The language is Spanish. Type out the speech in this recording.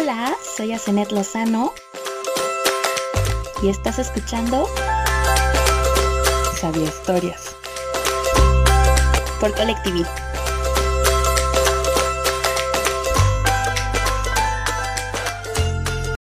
Hola, soy Asenet Lozano y estás escuchando Sabía Historias por Colectiví.